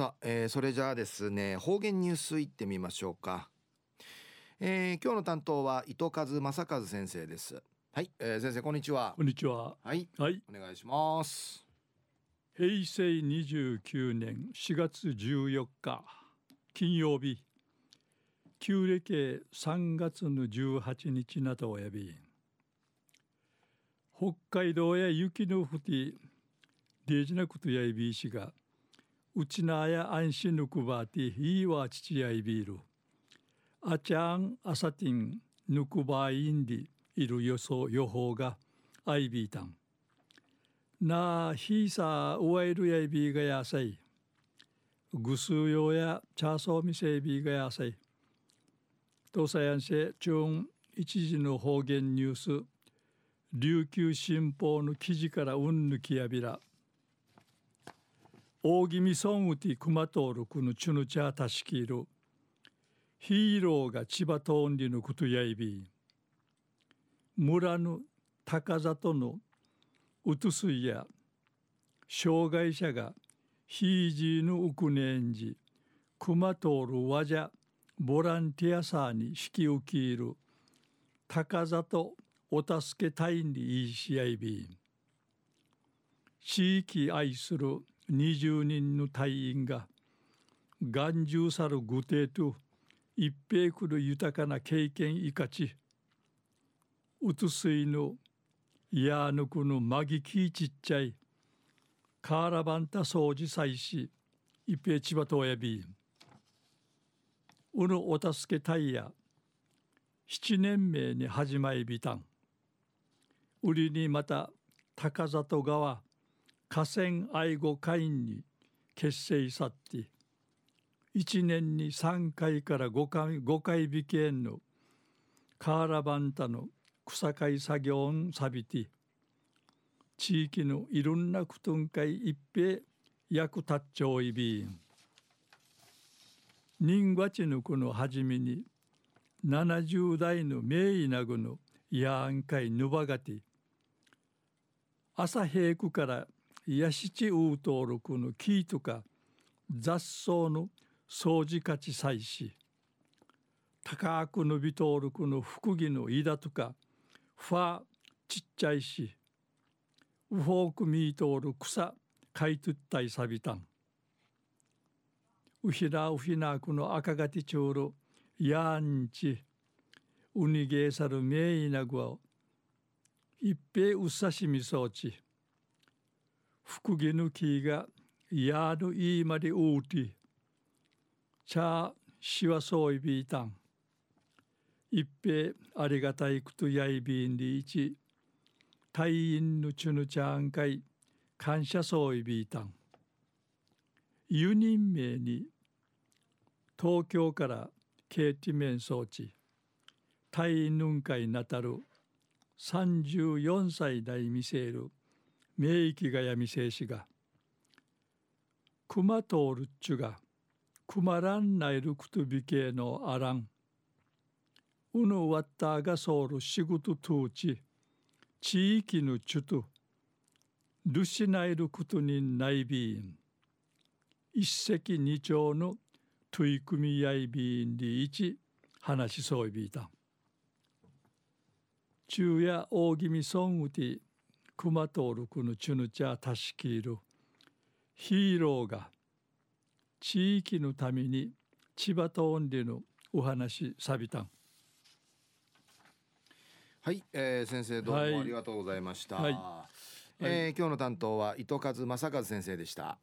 さあ、えー、それじゃあですね方言ニュースいってみましょうか、えー、今日の担当は糸数正和先生です。はい、えー、先生こんにちは。こんにちは。はい、はい、お願いします。平成29年4月14日金曜日。旧暦3月の18日などおやび北海道や雪の降りデージなことやいびいしがうちなや安心ぬくばていいわ父やいびるあちゃんあさてんぬくばいんでいる予想予報があいびいたんなあひいさうわいるやいびがやさいぐすうよやチャーソーみせいびがやさい東西安市中一時の方言ニュース琉球新報の記事からうんぬきやびら大宜味村うて熊登録のチュヌチャータシキールヒーローが千葉トンリのことやいび。村の高里のうつすいや障害者がヒージーのウクネンジ熊通るわじゃボランティアさーに引き受ける高里お助け隊にいいし合いび。地域愛する20人の隊員が眼中さる具体と一平くる豊かな経験いかちうつすいのやぬくのまぎきちっちゃいカーラバンタ掃除祭し一平千葉とやびうぬお助け隊や七年目に始まりびたん。売りにまた高里川河川愛護会員に結成さって1年に3回から5回 ,5 回引きんのカーラバンタの草刈り作業んさびて地域のいろんなくとんかい一平役立っちょういびん。人がちぬくのはじめに70代の名医なぐのやんかいぬばがて朝平区からやしちうとるくの木とか雑草の掃除かち祭し高く伸びとるくの福木の枝とかファちっちゃいしウフォークミートール草かいとったいさびたん。ウヒラウヒナクの赤がてちょうるやんちウニゲーサルメイナグワ一平うさしみそうち福木の木がやるいまりううてちゃしわそういびいたん。一平ありがたいくとやいびんりいち隊員のちゅぬちゃんかい感謝そういびいたん。輸人名に東京からケーティメン装置隊員ぬんかいなたる34歳代見せる。名域がやみせいしが熊通るっちゅが熊らんないるくとびけのあらん。うぬわったがそうる仕事とうち地域のちゅとルシナイルクトニンナイビーン一石二鳥の取り組み合いビーンで一話しそういびいた。昼夜大気味ソンウティ熊とるくのチュヌチャタシキールヒーローが地域のために千葉とオンリのお話さびたん。はい、えー、先生どうもありがとうございました、はい、はい、えー、今日の担当は糸数正和先生でした